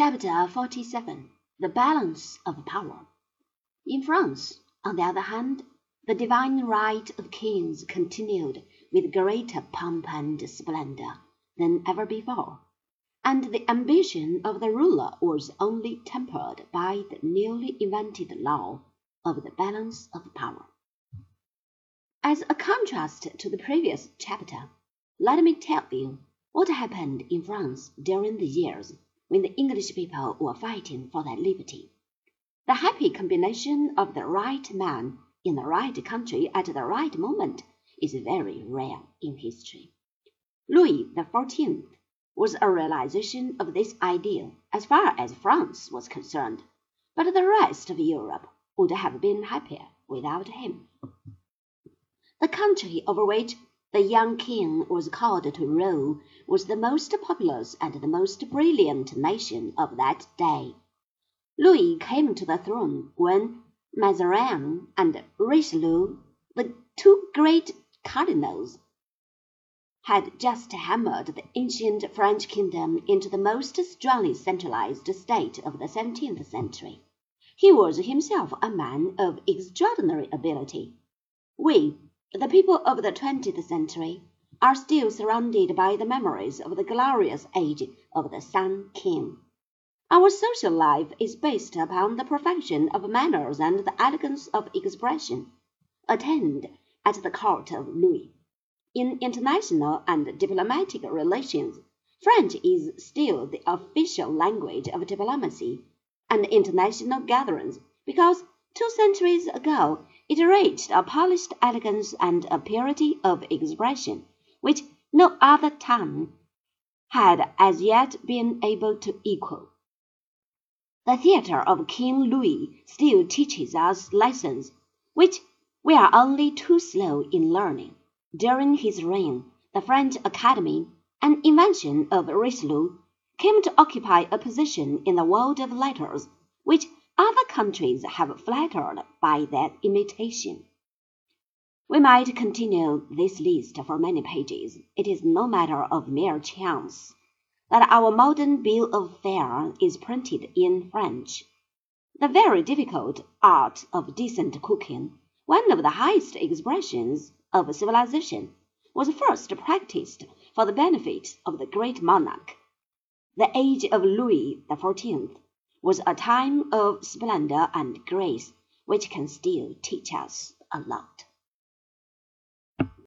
Chapter 47 The Balance of Power In France, on the other hand, the divine right of kings continued with greater pomp and splendor than ever before, and the ambition of the ruler was only tempered by the newly invented law of the balance of power. As a contrast to the previous chapter, let me tell you what happened in France during the years when the English people were fighting for their liberty. The happy combination of the right man in the right country at the right moment is very rare in history. Louis XIV was a realization of this ideal as far as France was concerned, but the rest of Europe would have been happier without him. The country over which the young king was called to rule was the most populous and the most brilliant nation of that day. Louis came to the throne when Mazarin and Richelieu, the two great cardinals, had just hammered the ancient French kingdom into the most strongly centralized state of the seventeenth century. He was himself a man of extraordinary ability. We the people of the twentieth century are still surrounded by the memories of the glorious age of the Sun King. Our social life is based upon the perfection of manners and the elegance of expression attained at the court of Louis. In international and diplomatic relations, French is still the official language of diplomacy and international gatherings because two centuries ago it reached a polished elegance and a purity of expression which no other tongue had as yet been able to equal. The theatre of King Louis still teaches us lessons which we are only too slow in learning. During his reign, the French Academy, an invention of Richelieu, came to occupy a position in the world of letters which other countries have flattered by that imitation. We might continue this list for many pages. It is no matter of mere chance that our modern bill of fare is printed in French. The very difficult art of decent cooking, one of the highest expressions of civilization, was first practiced for the benefit of the great monarch. The age of Louis XIV was a time of splendor and grace which can still teach us a lot.